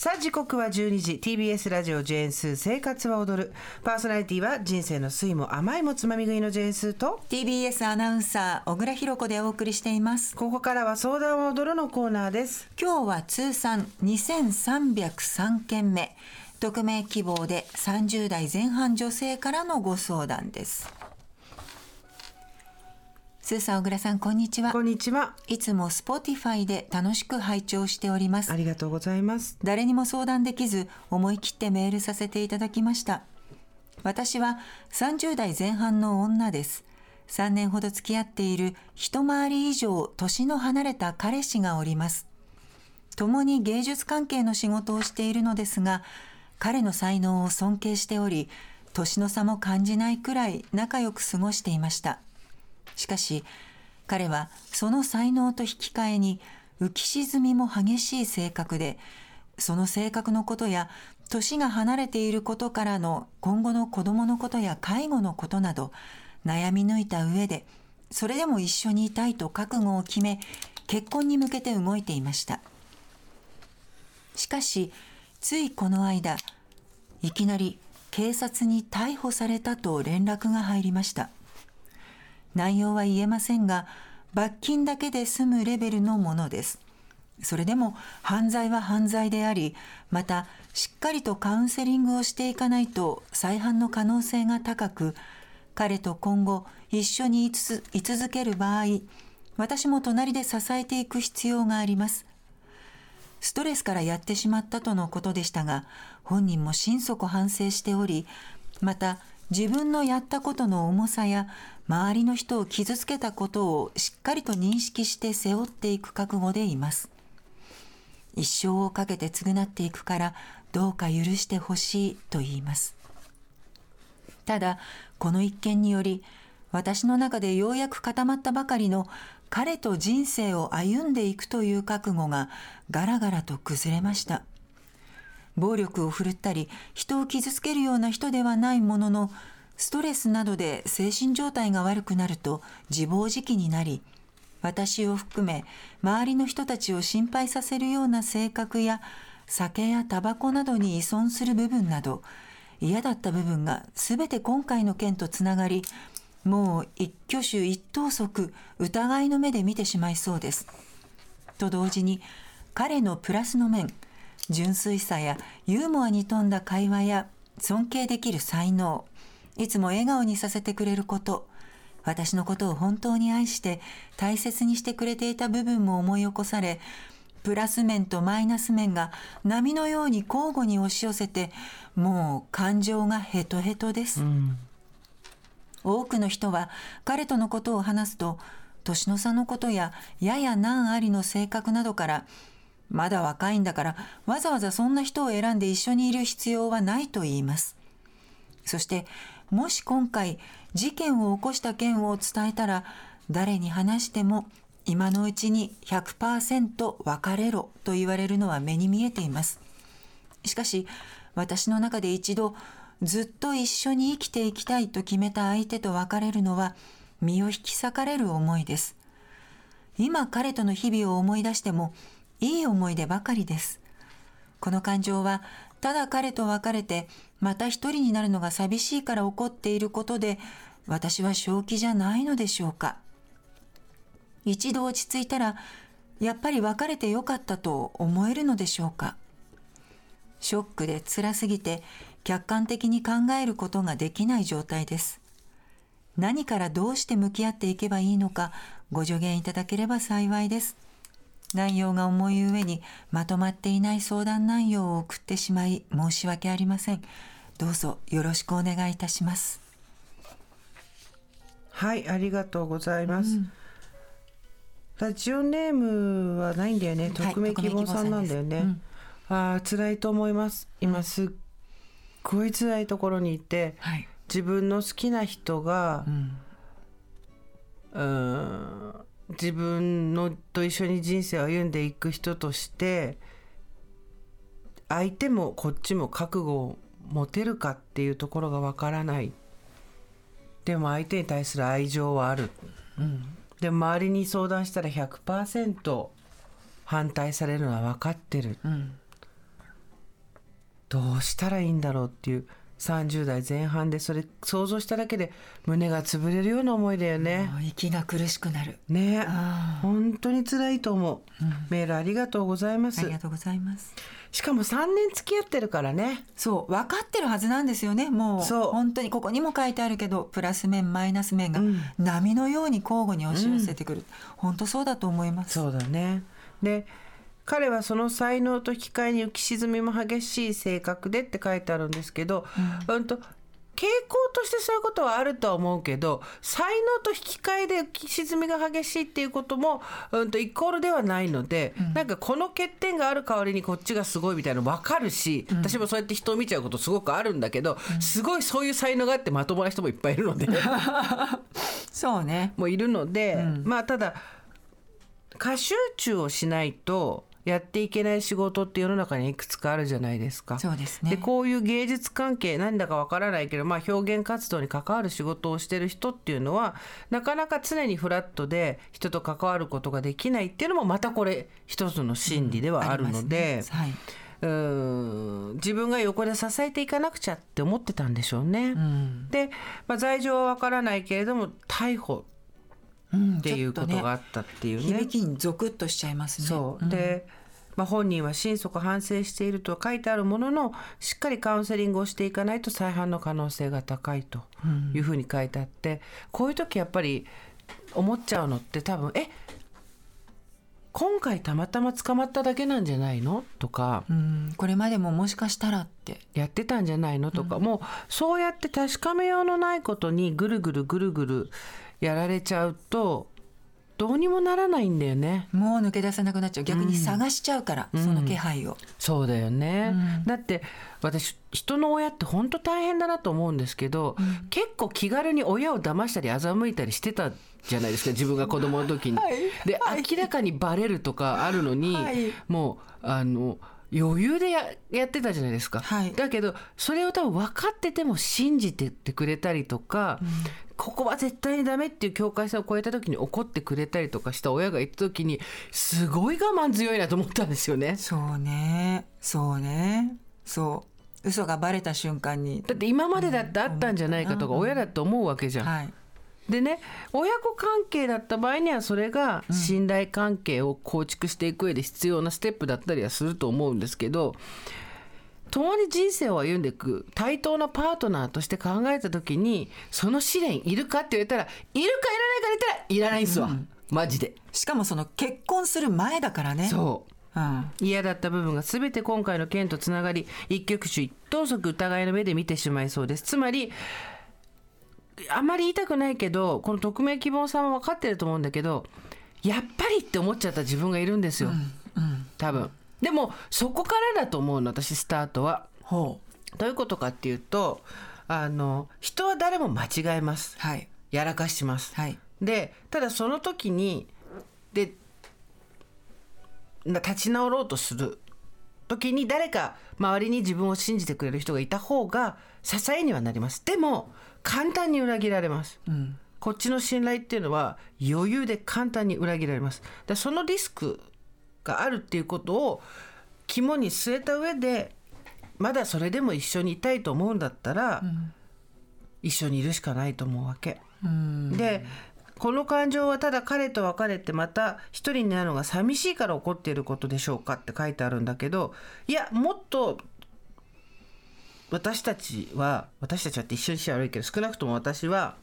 さあ時刻は12時。TBS ラジオジェーンスー生活は踊る。パーソナリティは人生の酸いも甘いもつまみ食いのジェーンスーと TBS アナウンサー小倉弘子でお送りしています。ここからは相談を踊るのコーナーです？今日は通算2303件目。匿名希望で30代前半女性からのご相談ですスーさん小倉さんこんにちは。こんにちは。いつも Spotify で楽しく拝聴しております。ありがとうございます。誰にも相談できず思い切ってメールさせていただきました。私は30代前半の女です。3年ほど付き合っている一回り以上年の離れた彼氏がおります。共に芸術関係の仕事をしているのですが彼の才能を尊敬しており年の差も感じないくらい仲良く過ごしていましたしかし彼はその才能と引き換えに浮き沈みも激しい性格でその性格のことや年が離れていることからの今後の子供のことや介護のことなど悩み抜いた上でそれでも一緒にいたいと覚悟を決め結婚に向けて動いていました。しかしついこの間いきなり警察に逮捕されたと連絡が入りました。内容は言えませんが罰金だけで済むレベルのものです。それでも犯罪は犯罪でありまたしっかりとカウンセリングをしていかないと再犯の可能性が高く彼と今後一緒に居続ける場合私も隣で支えていく必要があります。ストレスからやってしまったとのことでしたが本人も心底反省しておりまた自分のやったことの重さや周りの人を傷つけたことをしっかりと認識して背負っていく覚悟でいます。一生をかけて償っていくからどうか許してほしいと言います。ただこの一件により私の中でようやく固まったばかりの彼と人生を歩んでいくという覚悟がガラガラと崩れました。暴力を振るったり人を傷つけるような人ではないもののストレスなどで精神状態が悪くなると自暴自棄になり私を含め周りの人たちを心配させるような性格や酒やタバコなどに依存する部分など嫌だった部分が全て今回の件とつながりもう一挙手一投足疑いの目で見てしまいそうです。と同時に彼のプラスの面純粋さやユーモアに富んだ会話や尊敬できる才能いつも笑顔にさせてくれること私のことを本当に愛して大切にしてくれていた部分も思い起こされプラス面とマイナス面が波のように交互に押し寄せてもう感情がヘトヘトです、多くの人は彼とのことを話すと年の差のことややや難ありの性格などからまだ若いんだからわざわざそんな人を選んで一緒にいる必要はないと言います。そしてもし今回事件を起こした件を伝えたら誰に話しても今のうちに100%別れろと言われるのは目に見えています。しかし私の中で一度ずっと一緒に生きていきたいと決めた相手と別れるのは身を引き裂かれる思いです。今彼との日々を思い出してもいい思い出ばかりです。この感情は、ただ彼と別れて、また一人になるのが寂しいから起こっていることで、私は正気じゃないのでしょうか。一度落ち着いたら、やっぱり別れてよかったと思えるのでしょうか。ショックで辛すぎて、客観的に考えることができない状態です。何からどうして向き合っていけばいいのか、ご助言いただければ幸いです。内容が重い上にまとまっていない相談内容を送ってしまい申し訳ありません。どうぞよろしくお願いいたします。はい、ありがとうございます。うん、ラジオネームはないんだよね。匿名希望さんなんだよね。はいうん、ああ、辛いと思います。今すっごい辛いところにいて、はい、自分の好きな人が、うん、うん自分のと一緒に人生を歩んでいく人として相手もこっちも覚悟を持てるかっていうところがわからない。でも相手に対する愛情はある、うん、でも周りに相談したら100%反対されるのは分かってる、うん、どうしたらいいんだろうっていう30代前半でそれ想像しただけで胸が潰れるような思いだよね。息が苦しくなる。ね。本当に辛いと思う、うん、メールありがとうございます。ありがとうございます。しかも3年付き合ってるからね。そう分かってるはずなんですよね。もうそう。本当にここにも書いてあるけどプラス面マイナス面が波のように交互に押し寄せてくる、うん、本当そうだと思います。そうだね。で彼はその才能と引き換えに浮き沈みも激しい性格でって書いてあるんですけど、うん、うんと傾向としてそういうことはあるとは思うけど才能と引き換えで浮き沈みが激しいっていうことも、うんと、イコールではないので、うん、なんかこの欠点がある代わりにこっちがすごいみたいなの分かるし、うん、私もそうやって人を見ちゃうことすごくあるんだけど、うん、すごいそういう才能があってまともな人もいっぱいいるので そうね。もういるので、まあただ過集中をしないとやっていけない仕事って世の中にいくつかあるじゃないですか。そうですね。でこういう芸術関係なんだかわからないけど、まあ、表現活動に関わる仕事をしてる人っていうのはなかなか常にフラットで人と関わることができないっていうのもまたこれ一つの心理ではあるので。うん、はいうん自分が横で支えていかなくちゃって思ってたんでしょうね。うん、で、まあ、罪状はわからないけれども逮捕っていうことがあったっていうね。ね響きにゾクッとしちゃいますね。そう、で、まあ、本人は心底反省していると書いてあるもののしっかりカウンセリングをしていかないと再犯の可能性が高いというふうに書いてあって、うん、こういう時やっぱり思っちゃうのって多分え今回たまたま捕まっただけなんじゃないの？とか、うん、これまでももしかしたらって。やってたんじゃないの？とか、うん、もうそうやって確かめようのないことにぐるぐるぐるぐるやられちゃうとどうにもならないんだよね。もう抜け出せなくなっちゃう。逆に探しちゃうから、うん、その気配を、そうだよね、うん、だって私人の親って本当大変だなと思うんですけど、うん、結構気軽に親を騙したり欺いたりしてたじゃないですか自分が子供の時に。はい、で、はい、明らかにバレるとかあるのに、はい、もうあの余裕でややってたじゃないですか、はい、だけどそれを多分分かってても信じてってくれたりとか、うん、ここは絶対にダメっていう境界線を超えた時に怒ってくれたりとかした親がいた時にすごい我慢強いなと思ったんですよね。そうね。そうね。そう。嘘がバレた瞬間に。だって今までだってあったんじゃないかとか親だって思うわけじゃん。はい。でね親子関係だった場合にはそれが信頼関係を構築していく上で必要なステップだったりはすると思うんですけど共に人生を歩んでいく対等なパートナーとして考えた時にその試練いるかって言われたらいるかいらないか言ったらいらないんすわ、うん、マジで。しかもその結婚する前だからね。そう。うん、嫌だった部分が全て今回の件とつながり一挙手一投足疑いの目で見てしまいそうです。つまりあんまり言いたくないけどこの匿名希望さんは分かってると思うんだけどやっぱりって思っちゃった自分がいるんですよ、うん。うん、多分でもそこからだと思うの私スタートは。ほう。どういうことかっていうとあの人は誰も間違えます、はい、やらかします。はい、でただその時にで立ち直ろうとする。時に誰か周りに自分を信じてくれる人がいた方が支えにはなります。でも簡単に裏切られます、うん、こっちの信頼っていうのは余裕で簡単に裏切られます。でそのリスクがあるっていうことを肝に据えた上でまだそれでも一緒にいたいと思うんだったら、うん、一緒にいるしかないと思うわけ。うん、でこの感情はただ彼と別れてまた一人になるのが寂しいから起こっていることでしょうかって書いてあるんだけどいやもっと私たちは私たちはって一緒にして悪いけど少なくとも私は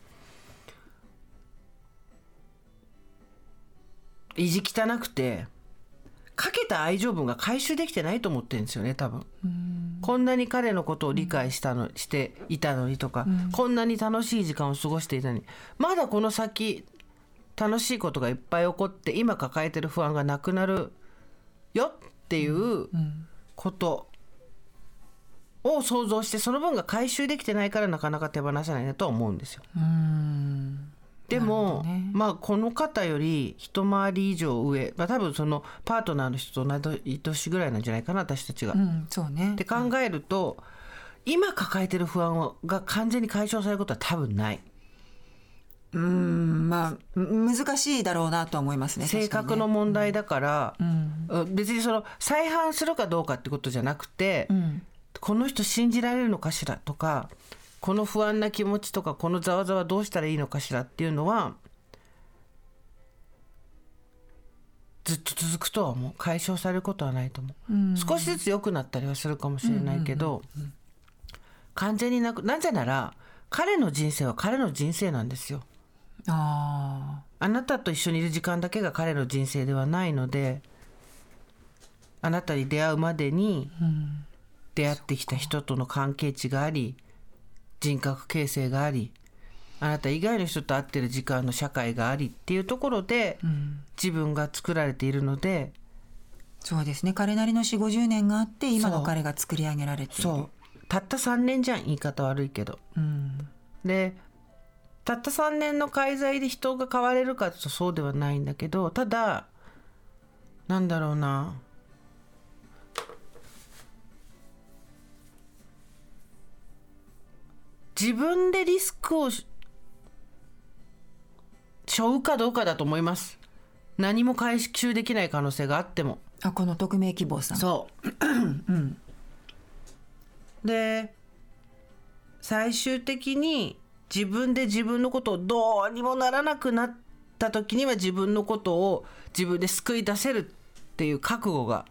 意地汚くてかけた愛情分が回収できてないと思ってるんですよね多分。こんなに彼のことを理解したのしていたのにとかこんなに楽しい時間を過ごしていたのにまだこの先楽しいことがいっぱい起こって今抱えてる不安がなくなるよっていうことを想像してその分が回収できてないからなかなか手放せないなとは思うんですよ。でも、ね、まあこの方より一回り以上上、まあ、多分そのパートナーの人と同い年ぐらいなんじゃないかな私たちが。うん、そうね、って考えると、うん、今抱えてる不安が完全に解消されることは多分ない。うんまあ難しいだろうなと思いますね性格の問題だから、うん、別にその再犯するかどうかってことじゃなくて、うん。この人信じられるのかしらとかこの不安な気持ちとかこのざわざわどうしたらいいのかしらっていうのはずっと続くとは思う。解消されることはないと思う、うん、少しずつ良くなったりはするかもしれないけど、完全になくなぜなら彼の人生は彼の人生なんですよ。ああなたと一緒にいる時間だけが彼の人生ではないのであなたに出会うまでに出会ってきた人との関係値があり人格形成がありあなた以外の人と会ってる時間の社会がありっていうところで、うん、自分が作られているのでそうですね。彼なりの4 5 0年があって今の彼が作り上げられている。そう。たった3年じゃん言い方悪いけど、うん、でたった3年の介在で人が変われるかとそうではないんだけどただなんだろうな自分でリスクを背負うかどうかだと思います。何も回収できない可能性があっても。あこの匿名希望さん。そう、うん、で最終的に自分で自分のことをどうにもならなくなった時には自分のことを自分で救い出せるっていう覚悟が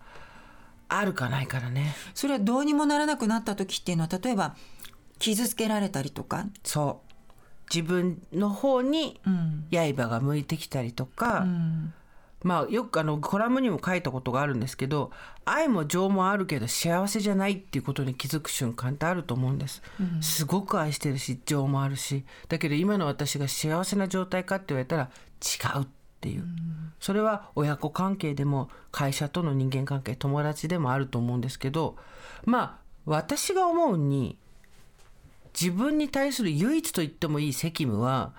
あるかないからね。それはどうにもならなくなった時っていうのは例えば傷つけられたりとか？そう。自分の方に刃が向いてきたりとか、うん、まあよくあのコラムにも書いたことがあるんですけど愛も情もあるけど幸せじゃないっていうことに気づく瞬間ってあると思うんです、うん、すごく愛してるし情もあるし。だけど今の私が幸せな状態かって言われたら違うっていう、うん、それは親子関係でも会社との人間関係友達でもあると思うんですけどまあ私が思うに自分に対する唯一と言ってもいい責務は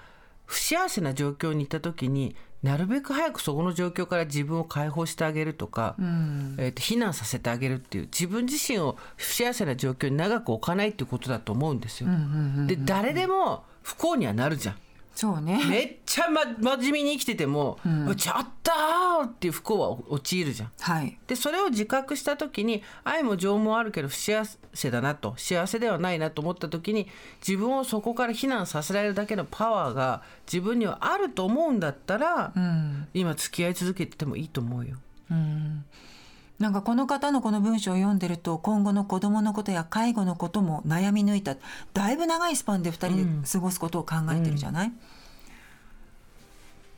不幸せな状況にいた時になるべく早くそこの状況から自分を解放してあげるとか、うん、えー、と避難させてあげるっていう自分自身を不幸せな状況に長く置かないっていうことだと思うんですよ。で誰でも不幸にはなるじゃん。そうね。めっちゃ、ま、真面目に生きてても、うん、ちょっとっていう不幸は陥るじゃん。はい、でそれを自覚した時に愛も情もあるけど不幸せだなと幸せではないなと思った時に自分をそこから避難させられるだけのパワーが自分にはあると思うんだったら、うん、今付き合い続けててもいいと思うよ。うんなんかこの方のこの文章を読んでると今後の子どものことや介護のことも悩み抜いただいぶ長いスパンで2人で過ごすことを考えてるじゃない、うん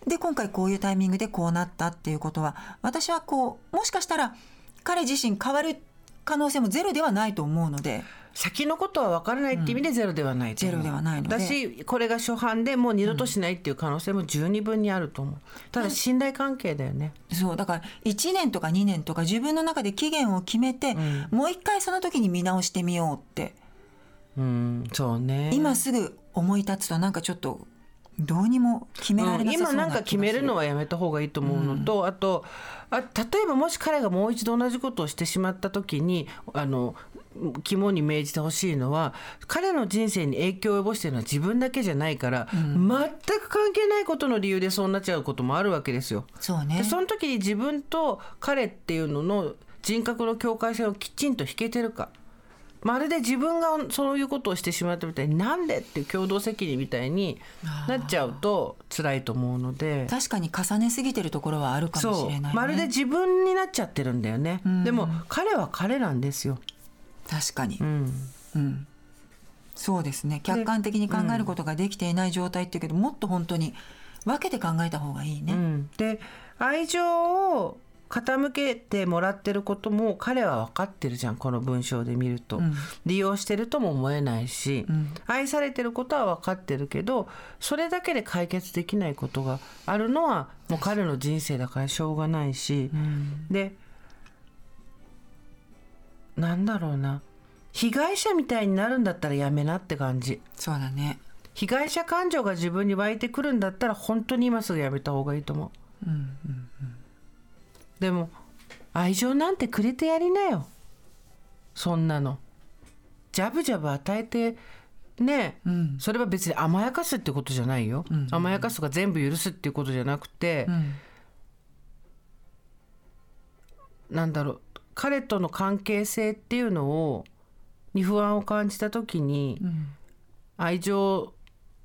で今回こういうタイミングでこうなったっていうことは私はこうもしかしたら彼自身変わる可能性もゼロではないと思うので先のことは分からないって意味でゼロではない、う。ん、ゼロではないので。だしこれが初版でもう二度としないっていう可能性も十二分にあると思う、ただ信頼関係だよね、そうだから1年とか2年とか自分の中で期限を決めて、うん、もう一回その時に見直してみようって。うんそうね。今すぐ思い立つとなんかちょっとどうにも決められな今なんか決めるのはやめた方がいいと思うのと、うん、あとあ例えばもし彼がもう一度同じことをしてしまった時にあの肝に銘じてほしいのは彼の人生に影響を及ぼしているのは自分だけじゃないから、うん、全く関係ないことの理由でそうなっちゃうこともあるわけですよ。そうね、でその時に自分と彼っていうのの人格の境界線をきちんと引けてるか。まるで自分がそういうことをしてしまったみたいになんでっていう共同責任みたいになっちゃうと辛いと思うので。確かに重ねすぎてるところはあるかもしれない、ね、まるで自分になっちゃってるんだよね、うん、でも彼は彼なんですよ確かに、うん、うん、そうですね。客観的に考えることができていない状態っていうけど、もっと本当に分けて考えた方がいいね、で愛情を傾けてもらってることも彼は分かってるじゃんこの文章で見ると、うん、利用してるとも思えないし、うん、愛されてることは分かってるけどそれだけで解決できないことがあるのはもう彼の人生だからしょうがないし、うん、でなんだろうな。被害者みたいになるんだったらやめなって感じ。そうだね。被害者感情が自分に湧いてくるんだったら本当に今すぐやめた方がいいと思う。うんうんうん。でも愛情なんてくれてやりなよ。そんなの。ジャブジャブ与えてね、うん、それは別に甘やかすってことじゃないよ、うん、甘やかすとか全部許すっていうことじゃなくて、うん、なんだろう彼との関係性っていうのをに不安を感じた時に、うん。愛情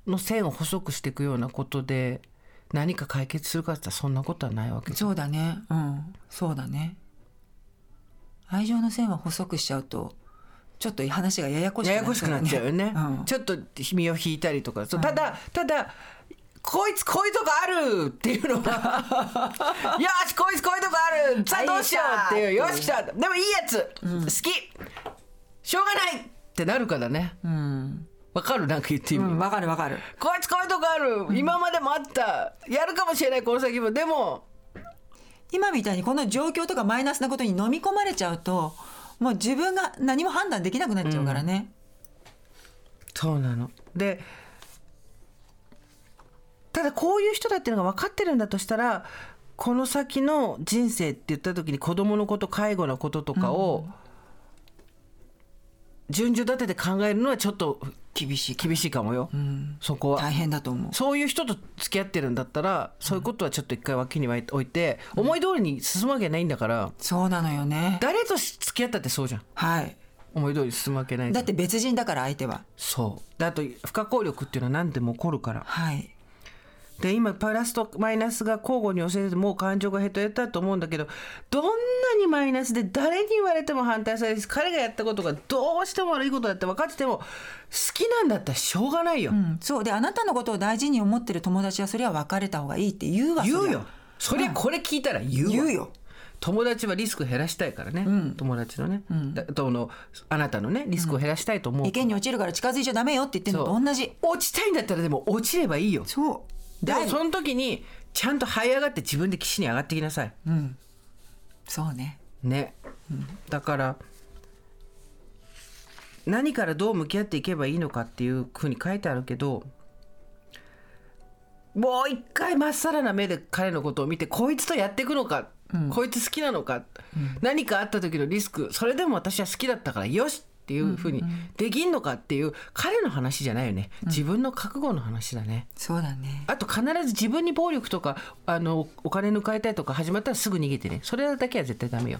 の線を細くしていくようなことで何か解決するかって言ったらそんなことはないわけそうだね。うん。そうだね。愛情の線は細くしちゃうとちょっと話がややこしくなっちゃうよね、うん。ちょっと身を引いたりとか。そうただただこいつこういうとこあるっていうのが。よしこいつこういうとこある。さあどうしようっていう。よし来た。でもいいやつ、好き。しょうがないってなるからね。うん、わかる？なんか言って意味、うん、わかるわかる。こいつこういうとこある、今までもあった。やるかもしれないこの先も。でも。今みたいにこの状況とかマイナスなことに飲み込まれちゃうともう自分が何も判断できなくなっちゃうからね、そうなの。でただこういう人だっていうのが分かってるんだとしたらこの先の人生って言った時に子供のこと介護のこととかを順序立てて考えるのはちょっと厳しい厳しいかもよ、そこは。大変だと思う。そういう人と付き合ってるんだったらそういうことはちょっと一回脇に置いて、思い通りに進むわけないんだからそうなのよね。誰と付き合ったってそうじゃん。はい。思い通りに進むわけない。だって別人だから相手は。そう。であと不可抗力っていうのは何でも起こるから。はいで今プラスとマイナスが交互に寄せててもう感情がヘトヘトだと思うんだけどどんなにマイナスで誰に言われても反対されるし彼がやったことがどうしても悪いことだって分かってても好きなんだったらしょうがないよ、うん、そう。であなたのことを大事に思ってる友達はそれは別れた方がいいって言うわ言そうよ。それこれ聞いたら言うわ、言うよ。友達はリスク減らしたいからね、友達のね、だとのあなたのねリスクを減らしたいと思う、池に落ちるから近づいちゃダメよって言ってるのと同じ。落ちたいんだったらでも落ちればいいよ。そう。だでもその時にちゃんと這い上がって自分で岸に上がってきなさい。うん。そうね。ね、だから何からどう向き合っていけばいいのかっていうふうに書いてあるけどもう一回まっさらな目で彼のことを見てこいつとやっていくのか、こいつ好きなのか、何かあった時のリスクそれでも私は好きだったからよしっていうふうにできんのかっていう彼の話じゃないよね。自分の覚悟の話だね。そうだね。あと必ず自分に暴力とかあのお金抜かれたいとか始まったらすぐ逃げてね。それだけは絶対ダメよ。